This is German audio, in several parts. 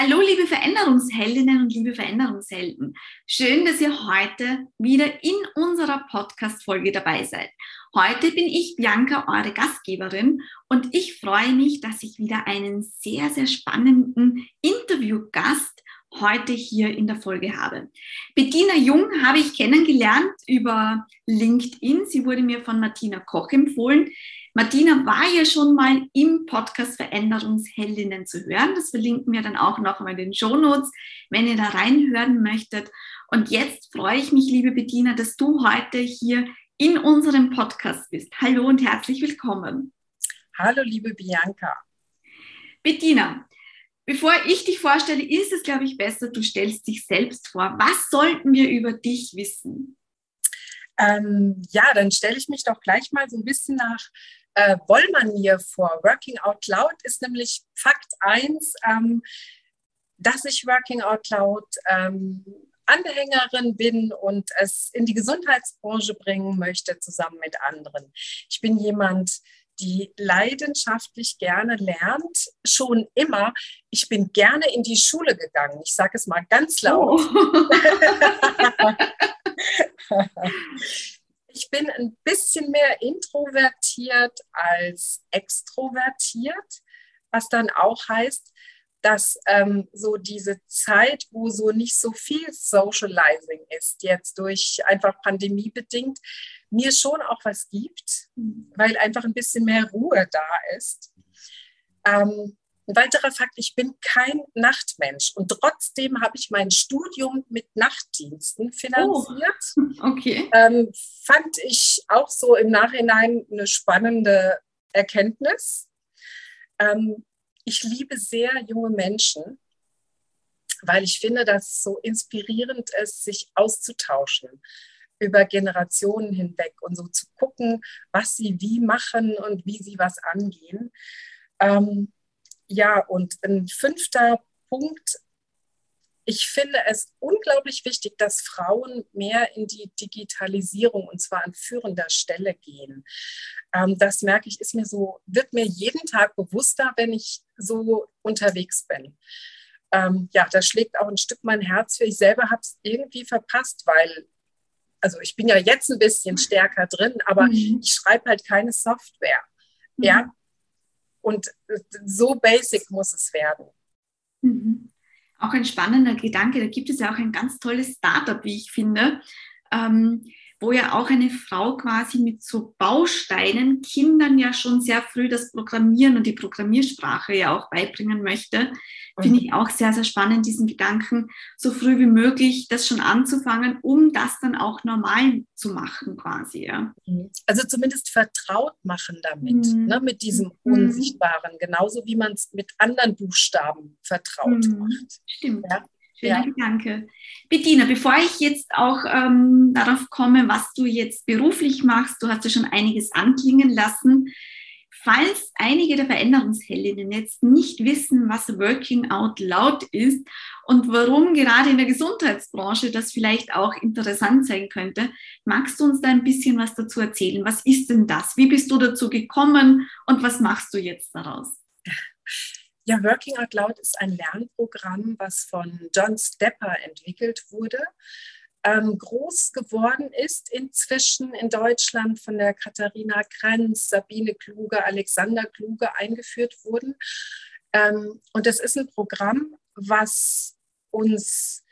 Hallo, liebe Veränderungsheldinnen und liebe Veränderungshelden. Schön, dass ihr heute wieder in unserer Podcast-Folge dabei seid. Heute bin ich Bianca, eure Gastgeberin, und ich freue mich, dass ich wieder einen sehr, sehr spannenden Interviewgast heute hier in der Folge habe. Bettina Jung habe ich kennengelernt über LinkedIn. Sie wurde mir von Martina Koch empfohlen. Martina war ja schon mal im Podcast Veränderungsheldinnen zu hören. Das verlinken wir dann auch noch mal in den Show Notes, wenn ihr da reinhören möchtet. Und jetzt freue ich mich, liebe Bettina, dass du heute hier in unserem Podcast bist. Hallo und herzlich willkommen. Hallo, liebe Bianca. Bettina, bevor ich dich vorstelle, ist es, glaube ich, besser, du stellst dich selbst vor. Was sollten wir über dich wissen? Ähm, ja, dann stelle ich mich doch gleich mal so ein bisschen nach äh, Wollmanier vor. Working Out Loud ist nämlich Fakt 1, ähm, dass ich Working Out Loud ähm, Anhängerin bin und es in die Gesundheitsbranche bringen möchte, zusammen mit anderen. Ich bin jemand, die leidenschaftlich gerne lernt, schon immer. Ich bin gerne in die Schule gegangen. Ich sage es mal ganz laut. Oh. ich bin ein bisschen mehr introvertiert als extrovertiert, was dann auch heißt, dass ähm, so diese Zeit, wo so nicht so viel Socializing ist, jetzt durch einfach Pandemie bedingt, mir schon auch was gibt, weil einfach ein bisschen mehr Ruhe da ist. Ähm, ein weiterer Fakt, ich bin kein Nachtmensch und trotzdem habe ich mein Studium mit Nachtdiensten finanziert. Oh, okay. Ähm, fand ich auch so im Nachhinein eine spannende Erkenntnis. Ähm, ich liebe sehr junge Menschen, weil ich finde, dass es so inspirierend ist, sich auszutauschen über Generationen hinweg und so zu gucken, was sie wie machen und wie sie was angehen. Ähm, ja, und ein fünfter Punkt, ich finde es unglaublich wichtig, dass Frauen mehr in die Digitalisierung und zwar an führender Stelle gehen. Ähm, das merke ich, ist mir so, wird mir jeden Tag bewusster, wenn ich so unterwegs bin. Ähm, ja, da schlägt auch ein Stück mein Herz für. Ich selber habe es irgendwie verpasst, weil, also ich bin ja jetzt ein bisschen stärker drin, aber mhm. ich schreibe halt keine Software. Mhm. Ja, und so basic muss es werden. Mhm. Auch ein spannender Gedanke. Da gibt es ja auch ein ganz tolles Startup, wie ich finde. Ähm, wo ja auch eine Frau quasi mit so Bausteinen Kindern ja schon sehr früh das Programmieren und die Programmiersprache ja auch beibringen möchte. Finde ich auch sehr, sehr spannend, diesen Gedanken, so früh wie möglich das schon anzufangen, um das dann auch normal zu machen quasi. Ja. Mhm. Also zumindest vertraut machen damit, mhm. ne, mit diesem mhm. Unsichtbaren, genauso wie man es mit anderen Buchstaben vertraut mhm. macht. Stimmt. Ja? Schöner ja. Gedanke. Bettina, bevor ich jetzt auch ähm, darauf komme, was du jetzt beruflich machst, du hast ja schon einiges anklingen lassen. Falls einige der Veränderungsheldinnen jetzt nicht wissen, was Working Out Loud ist und warum gerade in der Gesundheitsbranche das vielleicht auch interessant sein könnte, magst du uns da ein bisschen was dazu erzählen? Was ist denn das? Wie bist du dazu gekommen und was machst du jetzt daraus? Ja, Working Out Loud ist ein Lernprogramm, was von John Stepper entwickelt wurde. Ähm, groß geworden ist inzwischen in Deutschland von der Katharina Krenz, Sabine Kluge, Alexander Kluge eingeführt wurden. Ähm, und es ist ein Programm, was uns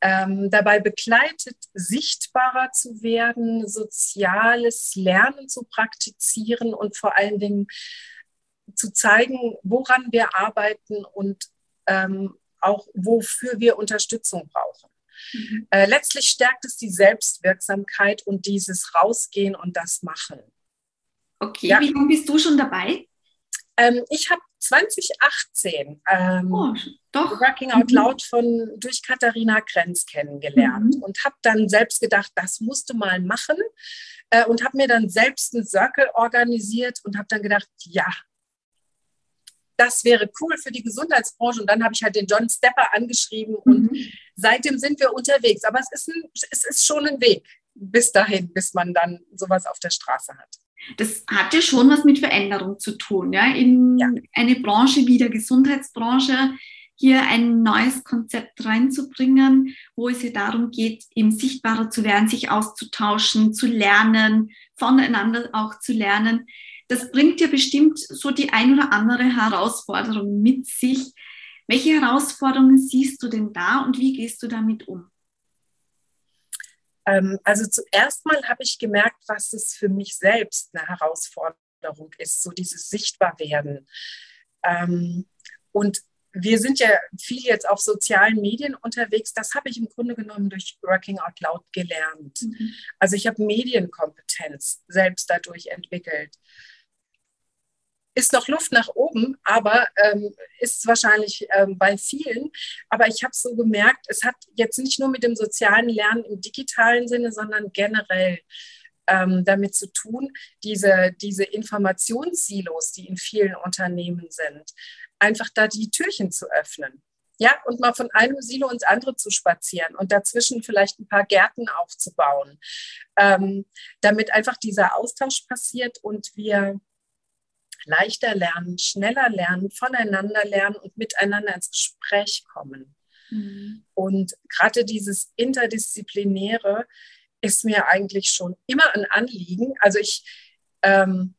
ähm, dabei begleitet, sichtbarer zu werden, soziales Lernen zu praktizieren und vor allen Dingen zu zeigen, woran wir arbeiten und ähm, auch wofür wir Unterstützung brauchen. Mhm. Äh, letztlich stärkt es die Selbstwirksamkeit und dieses Rausgehen und das Machen. Okay, ja. wie lange bist du schon dabei? Ähm, ich habe 2018 ähm, oh, doch. Working Out mhm. Loud von, durch Katharina Krenz kennengelernt mhm. und habe dann selbst gedacht, das musst du mal machen äh, und habe mir dann selbst einen Circle organisiert und habe dann gedacht, ja, das wäre cool für die Gesundheitsbranche. Und dann habe ich halt den John Stepper angeschrieben und mhm. seitdem sind wir unterwegs. Aber es ist, ein, es ist schon ein Weg bis dahin, bis man dann sowas auf der Straße hat. Das hat ja schon was mit Veränderung zu tun. Ja? In ja. eine Branche wie der Gesundheitsbranche hier ein neues Konzept reinzubringen, wo es hier darum geht, eben sichtbarer zu werden, sich auszutauschen, zu lernen, voneinander auch zu lernen. Das bringt ja bestimmt so die ein oder andere Herausforderung mit sich. Welche Herausforderungen siehst du denn da und wie gehst du damit um? Ähm, also zuerst mal habe ich gemerkt, was es für mich selbst eine Herausforderung ist, so dieses Sichtbarwerden. Ähm, und wir sind ja viel jetzt auf sozialen Medien unterwegs. Das habe ich im Grunde genommen durch Working Out Loud gelernt. Mhm. Also ich habe Medienkompetenz selbst dadurch entwickelt. Ist noch Luft nach oben, aber ähm, ist wahrscheinlich ähm, bei vielen. Aber ich habe so gemerkt, es hat jetzt nicht nur mit dem sozialen Lernen im digitalen Sinne, sondern generell ähm, damit zu tun, diese, diese Informationssilos, die in vielen Unternehmen sind, einfach da die Türchen zu öffnen. Ja, und mal von einem Silo ins andere zu spazieren und dazwischen vielleicht ein paar Gärten aufzubauen, ähm, damit einfach dieser Austausch passiert und wir leichter lernen, schneller lernen, voneinander lernen und miteinander ins Gespräch kommen. Mhm. Und gerade dieses Interdisziplinäre ist mir eigentlich schon immer ein Anliegen. Also ich ähm,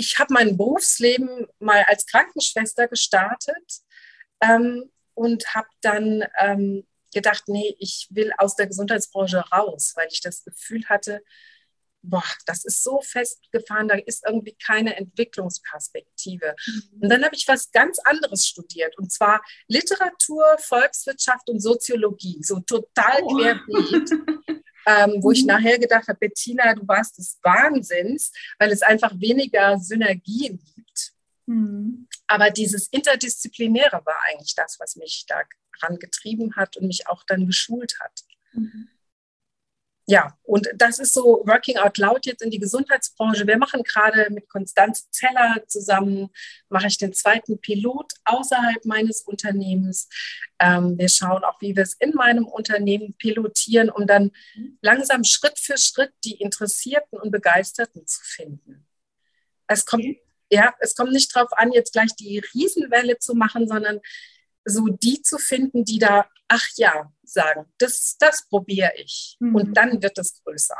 ich habe mein Berufsleben mal als Krankenschwester gestartet ähm, und habe dann ähm, gedacht, nee, ich will aus der Gesundheitsbranche raus, weil ich das Gefühl hatte, boah, das ist so festgefahren, da ist irgendwie keine Entwicklungsperspektive. Mhm. Und dann habe ich was ganz anderes studiert, und zwar Literatur, Volkswirtschaft und Soziologie, so total oh. querbeet. ähm, wo mhm. ich nachher gedacht habe, Bettina, du warst des Wahnsinns, weil es einfach weniger Synergien gibt. Mhm. Aber dieses Interdisziplinäre war eigentlich das, was mich daran getrieben hat und mich auch dann geschult hat. Mhm ja, und das ist so Working Out Loud jetzt in die Gesundheitsbranche. Wir machen gerade mit Konstanze Zeller zusammen, mache ich den zweiten Pilot außerhalb meines Unternehmens. Ähm, wir schauen auch, wie wir es in meinem Unternehmen pilotieren, um dann langsam Schritt für Schritt die Interessierten und Begeisterten zu finden. Es kommt, ja, es kommt nicht darauf an, jetzt gleich die Riesenwelle zu machen, sondern so die zu finden, die da, ach ja, sagen, das, das probiere ich. Mhm. Und dann wird es größer.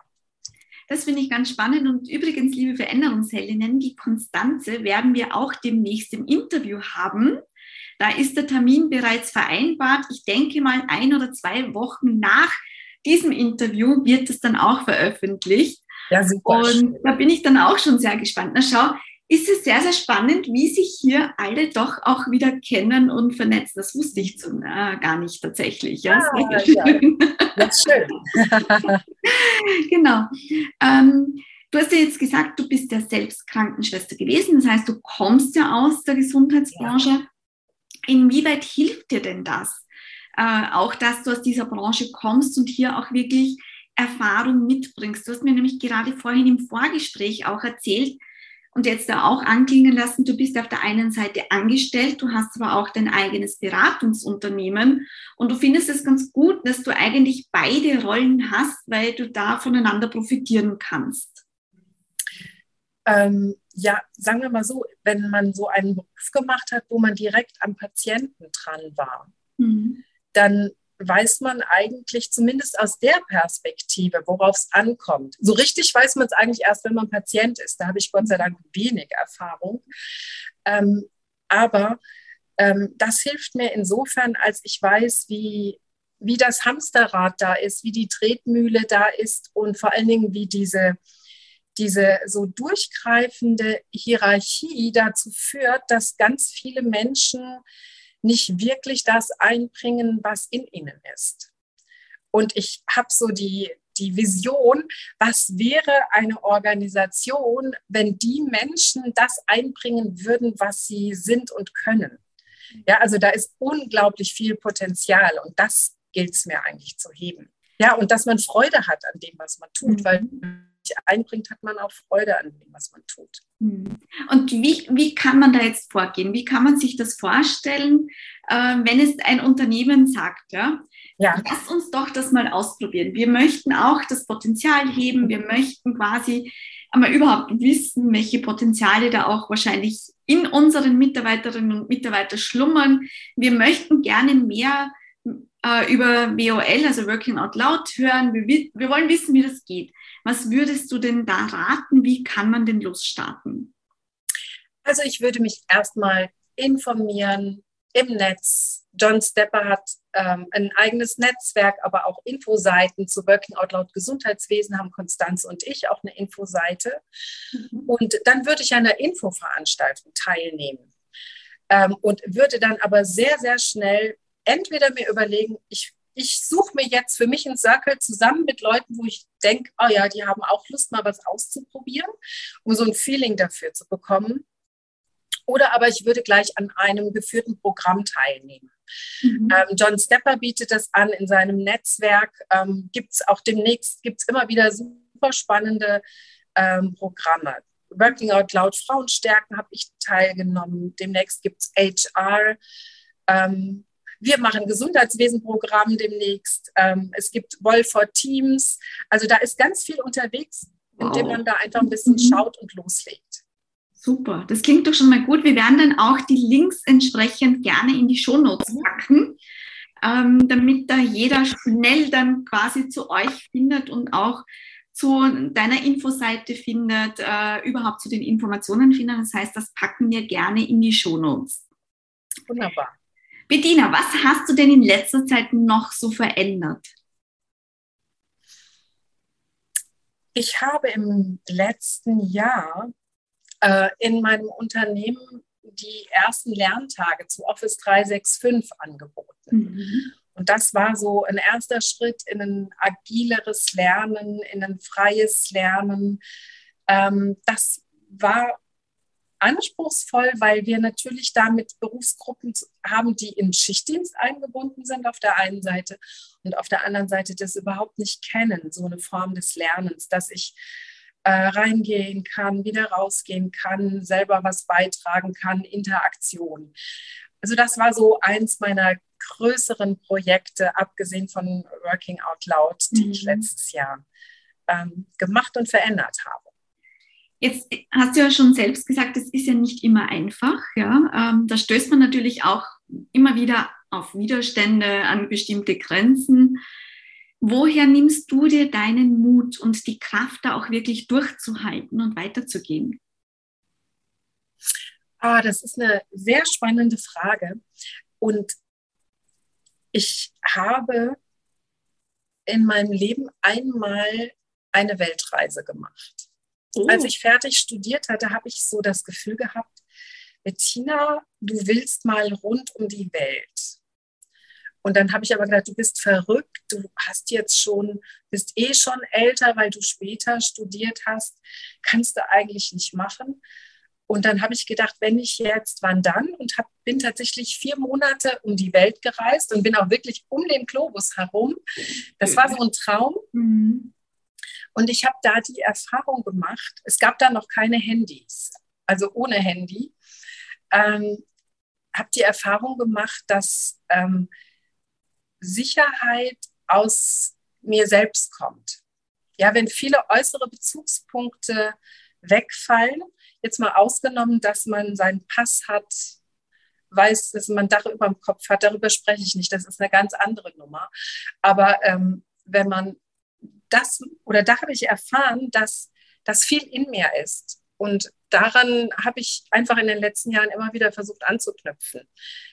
Das finde ich ganz spannend. Und übrigens, liebe Veränderungsheldinnen, die Konstanze werden wir auch demnächst im Interview haben. Da ist der Termin bereits vereinbart. Ich denke mal, ein oder zwei Wochen nach diesem Interview wird es dann auch veröffentlicht. Ja, super. Und da bin ich dann auch schon sehr gespannt. Na schau, ist es sehr, sehr spannend, wie sich hier alle doch auch wieder kennen und vernetzen. Das wusste ich zum, äh, gar nicht tatsächlich. Ja, ah, ja. Das ist schön. genau. Ähm, du hast ja jetzt gesagt, du bist ja selbst Krankenschwester gewesen. Das heißt, du kommst ja aus der Gesundheitsbranche. Ja. Inwieweit hilft dir denn das? Äh, auch, dass du aus dieser Branche kommst und hier auch wirklich Erfahrung mitbringst. Du hast mir nämlich gerade vorhin im Vorgespräch auch erzählt, und jetzt da auch anklingen lassen, du bist auf der einen Seite angestellt, du hast aber auch dein eigenes Beratungsunternehmen und du findest es ganz gut, dass du eigentlich beide Rollen hast, weil du da voneinander profitieren kannst. Ähm, ja, sagen wir mal so, wenn man so einen Beruf gemacht hat, wo man direkt am Patienten dran war, mhm. dann weiß man eigentlich zumindest aus der Perspektive, worauf es ankommt. So richtig weiß man es eigentlich erst, wenn man Patient ist. Da habe ich Gott sei Dank wenig Erfahrung. Ähm, aber ähm, das hilft mir insofern, als ich weiß, wie, wie das Hamsterrad da ist, wie die Tretmühle da ist und vor allen Dingen, wie diese, diese so durchgreifende Hierarchie dazu führt, dass ganz viele Menschen nicht wirklich das einbringen, was in ihnen ist. Und ich habe so die, die Vision, was wäre eine Organisation, wenn die Menschen das einbringen würden, was sie sind und können. Ja, also da ist unglaublich viel Potenzial und das gilt es mir eigentlich zu heben. Ja, und dass man Freude hat an dem, was man tut, mhm. weil sich einbringt, hat man auch Freude an dem, was man tut. Hm. Und wie, wie kann man da jetzt vorgehen? Wie kann man sich das vorstellen, äh, wenn es ein Unternehmen sagt, ja, ja, lass uns doch das mal ausprobieren. Wir möchten auch das Potenzial heben, wir möchten quasi einmal überhaupt wissen, welche Potenziale da auch wahrscheinlich in unseren Mitarbeiterinnen und Mitarbeitern schlummern. Wir möchten gerne mehr äh, über WOL, also Working Out Loud, hören. Wir, wir wollen wissen, wie das geht. Was würdest du denn da raten? Wie kann man denn losstarten? Also ich würde mich erstmal informieren im Netz. John Stepper hat ähm, ein eigenes Netzwerk, aber auch Infoseiten zu Working Out Loud Gesundheitswesen haben Konstanze und ich auch eine Infoseite. Mhm. Und dann würde ich an einer Infoveranstaltung teilnehmen ähm, und würde dann aber sehr, sehr schnell entweder mir überlegen, ich, ich suche mir jetzt für mich einen Circle zusammen mit Leuten, wo ich denke, oh ja, die haben auch Lust, mal was auszuprobieren, um so ein Feeling dafür zu bekommen. Oder aber ich würde gleich an einem geführten Programm teilnehmen. Mhm. Ähm, John Stepper bietet das an in seinem Netzwerk. Ähm, gibt es auch demnächst, gibt es immer wieder super spannende ähm, Programme. Working Out Loud Frauenstärken habe ich teilgenommen. Demnächst gibt es HR. Ähm, wir machen Gesundheitswesenprogramm demnächst. Ähm, es gibt Wolford Teams. Also da ist ganz viel unterwegs, indem man da einfach ein bisschen mhm. schaut und loslegt. Super, das klingt doch schon mal gut. Wir werden dann auch die Links entsprechend gerne in die Shownotes packen, ähm, damit da jeder schnell dann quasi zu euch findet und auch zu deiner Infoseite findet, äh, überhaupt zu den Informationen findet. Das heißt, das packen wir gerne in die Shownotes. Wunderbar. Bettina, was hast du denn in letzter Zeit noch so verändert? Ich habe im letzten Jahr äh, in meinem Unternehmen die ersten Lerntage zu Office 365 angeboten. Mhm. Und das war so ein erster Schritt in ein agileres Lernen, in ein freies Lernen. Ähm, das war anspruchsvoll, weil wir natürlich damit Berufsgruppen haben, die in Schichtdienst eingebunden sind auf der einen Seite und auf der anderen Seite das überhaupt nicht kennen, so eine Form des Lernens, dass ich äh, reingehen kann, wieder rausgehen kann, selber was beitragen kann, Interaktion. Also das war so eins meiner größeren Projekte, abgesehen von Working Out Loud, die mhm. ich letztes Jahr ähm, gemacht und verändert habe. Jetzt hast du ja schon selbst gesagt, es ist ja nicht immer einfach. Ja? Ähm, da stößt man natürlich auch immer wieder auf Widerstände, an bestimmte Grenzen. Woher nimmst du dir deinen Mut und die Kraft, da auch wirklich durchzuhalten und weiterzugehen? Ah, das ist eine sehr spannende Frage. Und ich habe in meinem Leben einmal eine Weltreise gemacht. Oh. Als ich fertig studiert hatte, habe ich so das Gefühl gehabt, Bettina, du willst mal rund um die Welt. Und dann habe ich aber gedacht, du bist verrückt, du hast jetzt schon, bist eh schon älter, weil du später studiert hast, kannst du eigentlich nicht machen. Und dann habe ich gedacht, wenn ich jetzt, wann dann? Und hab, bin tatsächlich vier Monate um die Welt gereist und bin auch wirklich um den Globus herum. Das war so ein Traum. Mhm. Und ich habe da die Erfahrung gemacht, es gab da noch keine Handys, also ohne Handy. Ähm, habe die Erfahrung gemacht, dass ähm, Sicherheit aus mir selbst kommt. Ja, wenn viele äußere Bezugspunkte wegfallen, jetzt mal ausgenommen, dass man seinen Pass hat, weiß, dass man Dach über dem Kopf hat, darüber spreche ich nicht, das ist eine ganz andere Nummer. Aber ähm, wenn man das, oder da habe ich erfahren, dass das viel in mir ist. Und daran habe ich einfach in den letzten Jahren immer wieder versucht anzuknüpfen.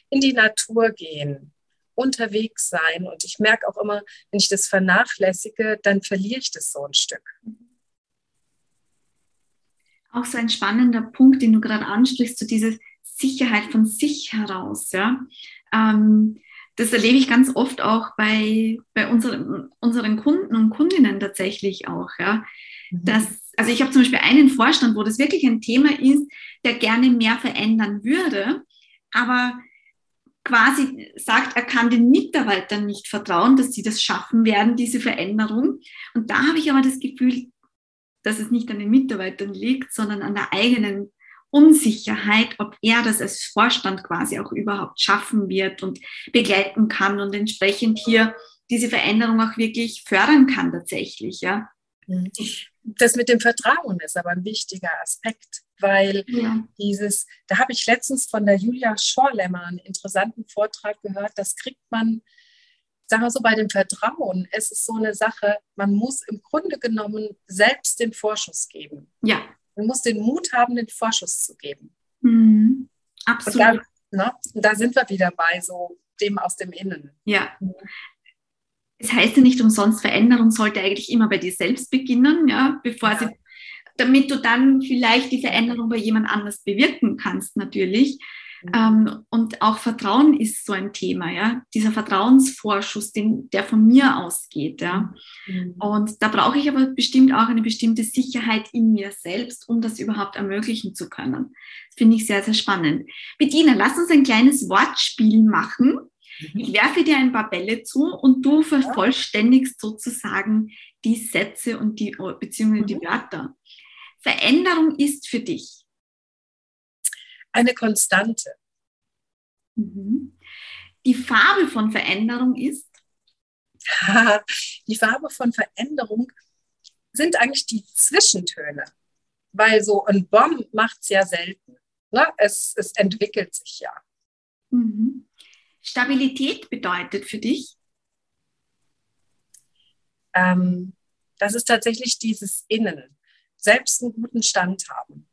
In die Natur gehen, unterwegs sein. Und ich merke auch immer, wenn ich das vernachlässige, dann verliere ich das so ein Stück. Auch so ein spannender Punkt, den du gerade ansprichst, so diese Sicherheit von sich heraus. Ja? Ähm, das erlebe ich ganz oft auch bei, bei unseren, unseren Kunden und Kundinnen tatsächlich auch. Ja. Mhm. Also ich habe zum Beispiel einen Vorstand, wo das wirklich ein Thema ist, der gerne mehr verändern würde, aber quasi sagt, er kann den Mitarbeitern nicht vertrauen, dass sie das schaffen werden, diese Veränderung. Und da habe ich aber das Gefühl, dass es nicht an den Mitarbeitern liegt, sondern an der eigenen Unsicherheit, ob er das als Vorstand quasi auch überhaupt schaffen wird und begleiten kann und entsprechend hier diese Veränderung auch wirklich fördern kann tatsächlich, ja. Mhm. Das mit dem Vertrauen ist aber ein wichtiger Aspekt, weil ja. dieses, da habe ich letztens von der Julia Schorlemmer einen interessanten Vortrag gehört, das kriegt man, sagen wir so, bei dem Vertrauen, es ist so eine Sache, man muss im Grunde genommen selbst den Vorschuss geben. Ja. Man muss den Mut haben, den Vorschuss zu geben. Mhm. Absolut. Und da, ne, da sind wir wieder bei so dem aus dem Innen. Ja. Es heißt ja nicht umsonst, Veränderung sollte eigentlich immer bei dir selbst beginnen, ja, bevor ja. sie, damit du dann vielleicht die Veränderung bei jemand anders bewirken kannst, natürlich. Mhm. Ähm, und auch Vertrauen ist so ein Thema, ja. Dieser Vertrauensvorschuss, den, der von mir ausgeht, ja. Mhm. Und da brauche ich aber bestimmt auch eine bestimmte Sicherheit in mir selbst, um das überhaupt ermöglichen zu können. Das finde ich sehr, sehr spannend. Bettina, lass uns ein kleines Wortspiel machen. Mhm. Ich werfe dir ein paar Bälle zu und du vervollständigst sozusagen die Sätze und die beziehungsweise die mhm. Wörter. Veränderung ist für dich eine Konstante. Mhm. Die Farbe von Veränderung ist? die Farbe von Veränderung sind eigentlich die Zwischentöne, weil so ein Bomb macht es ja selten. Ne? Es, es entwickelt sich ja. Mhm. Stabilität bedeutet für dich? Ähm, das ist tatsächlich dieses Innen, selbst einen guten Stand haben.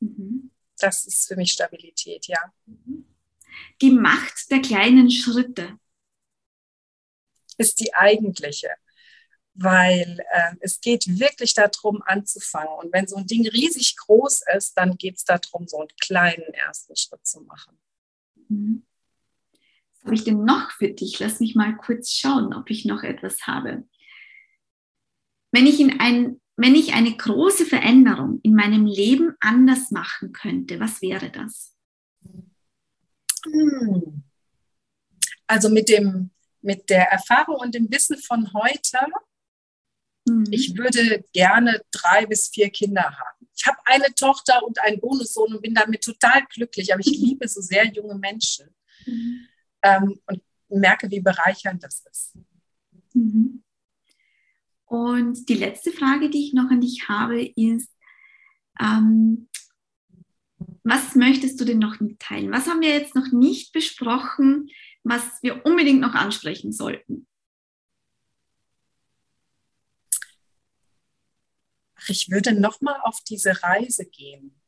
Mhm. Das ist für mich Stabilität, ja. Die Macht der kleinen Schritte ist die eigentliche, weil äh, es geht wirklich darum, anzufangen. Und wenn so ein Ding riesig groß ist, dann geht es darum, so einen kleinen ersten Schritt zu machen. Mhm habe ich denn noch für dich? Lass mich mal kurz schauen, ob ich noch etwas habe. Wenn ich, in ein, wenn ich eine große Veränderung in meinem Leben anders machen könnte, was wäre das? Hm. Also mit, dem, mit der Erfahrung und dem Wissen von heute, mhm. ich würde gerne drei bis vier Kinder haben. Ich habe eine Tochter und einen Bonussohn und bin damit total glücklich, aber ich liebe so sehr junge Menschen. Mhm ähm, und merke, wie bereichernd das ist. Mhm. Und die letzte Frage, die ich noch an dich habe, ist, ähm, was möchtest du denn noch mitteilen? Was haben wir jetzt noch nicht besprochen, was wir unbedingt noch ansprechen sollten? ich würde noch mal auf diese Reise gehen,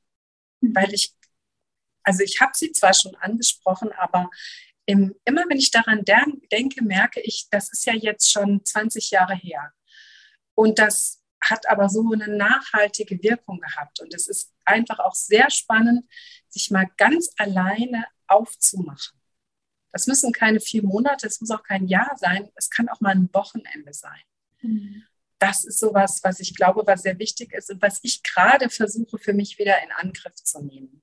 mhm. weil ich, also ich habe sie zwar schon angesprochen, aber im, immer wenn ich daran denke, merke ich, das ist ja jetzt schon 20 Jahre her. Und das hat aber so eine nachhaltige Wirkung gehabt. Und es ist einfach auch sehr spannend, sich mal ganz alleine aufzumachen. Das müssen keine vier Monate, es muss auch kein Jahr sein, es kann auch mal ein Wochenende sein. Mhm. Das ist sowas, was ich glaube, was sehr wichtig ist und was ich gerade versuche für mich wieder in Angriff zu nehmen.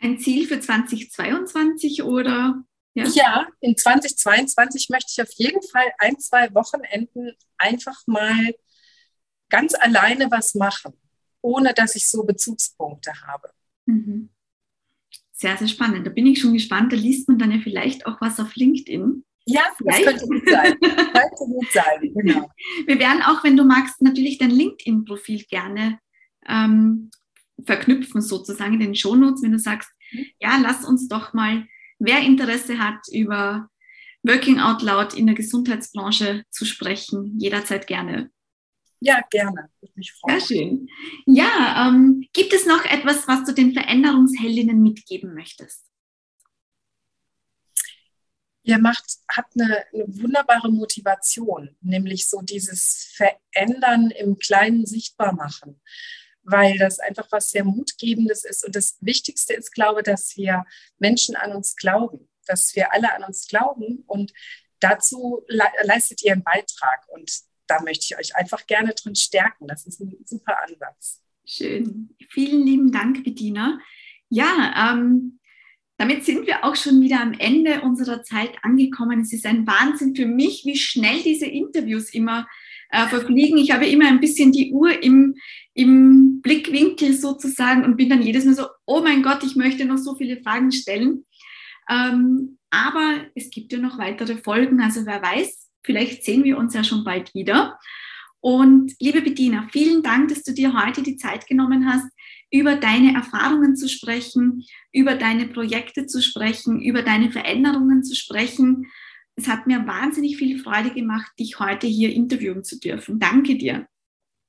Ein Ziel für 2022 oder? Ja? ja, in 2022 möchte ich auf jeden Fall ein, zwei Wochenenden einfach mal ganz alleine was machen, ohne dass ich so Bezugspunkte habe. Mhm. Sehr, sehr spannend. Da bin ich schon gespannt. Da liest man dann ja vielleicht auch was auf LinkedIn. Ja, vielleicht. das könnte gut sein. könnte gut sein, genau. Wir werden auch, wenn du magst, natürlich dein LinkedIn-Profil gerne ähm, verknüpfen sozusagen in den Shownotes, wenn du sagst, mhm. ja, lass uns doch mal, wer Interesse hat, über Working Out Loud in der Gesundheitsbranche zu sprechen, jederzeit gerne. Ja, gerne. Würde mich freuen. Sehr schön. Ja, ähm, gibt es noch etwas, was du den Veränderungsheldinnen mitgeben möchtest? Ihr macht, habt eine, eine, wunderbare Motivation, nämlich so dieses Verändern im Kleinen sichtbar machen weil das einfach was sehr Mutgebendes ist. Und das Wichtigste ist, glaube ich, dass wir Menschen an uns glauben, dass wir alle an uns glauben. Und dazu le leistet ihr einen Beitrag. Und da möchte ich euch einfach gerne drin stärken. Das ist ein super Ansatz. Schön. Vielen lieben Dank, Bediener. Ja, ähm, damit sind wir auch schon wieder am Ende unserer Zeit angekommen. Es ist ein Wahnsinn für mich, wie schnell diese Interviews immer äh, verfliegen. Ich habe immer ein bisschen die Uhr im, im Blickwinkel sozusagen und bin dann jedes Mal so, oh mein Gott, ich möchte noch so viele Fragen stellen. Ähm, aber es gibt ja noch weitere Folgen, also wer weiß, vielleicht sehen wir uns ja schon bald wieder. Und liebe Bettina, vielen Dank, dass du dir heute die Zeit genommen hast, über deine Erfahrungen zu sprechen, über deine Projekte zu sprechen, über deine Veränderungen zu sprechen. Es hat mir wahnsinnig viel Freude gemacht, dich heute hier interviewen zu dürfen. Danke dir.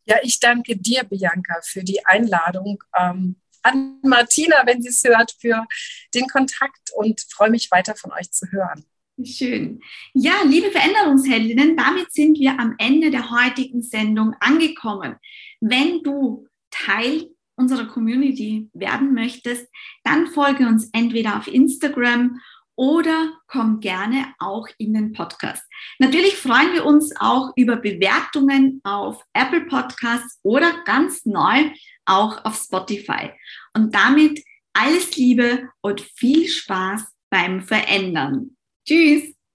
Ja, ich danke dir, Bianca, für die Einladung. Ähm, an Martina, wenn sie es hört, für den Kontakt und freue mich weiter von euch zu hören. Schön. Ja, liebe Veränderungsheldinnen, damit sind wir am Ende der heutigen Sendung angekommen. Wenn du Teil unserer Community werden möchtest, dann folge uns entweder auf Instagram oder komm gerne auch in den Podcast. Natürlich freuen wir uns auch über Bewertungen auf Apple Podcasts oder ganz neu auch auf Spotify. Und damit alles Liebe und viel Spaß beim Verändern. Tschüss!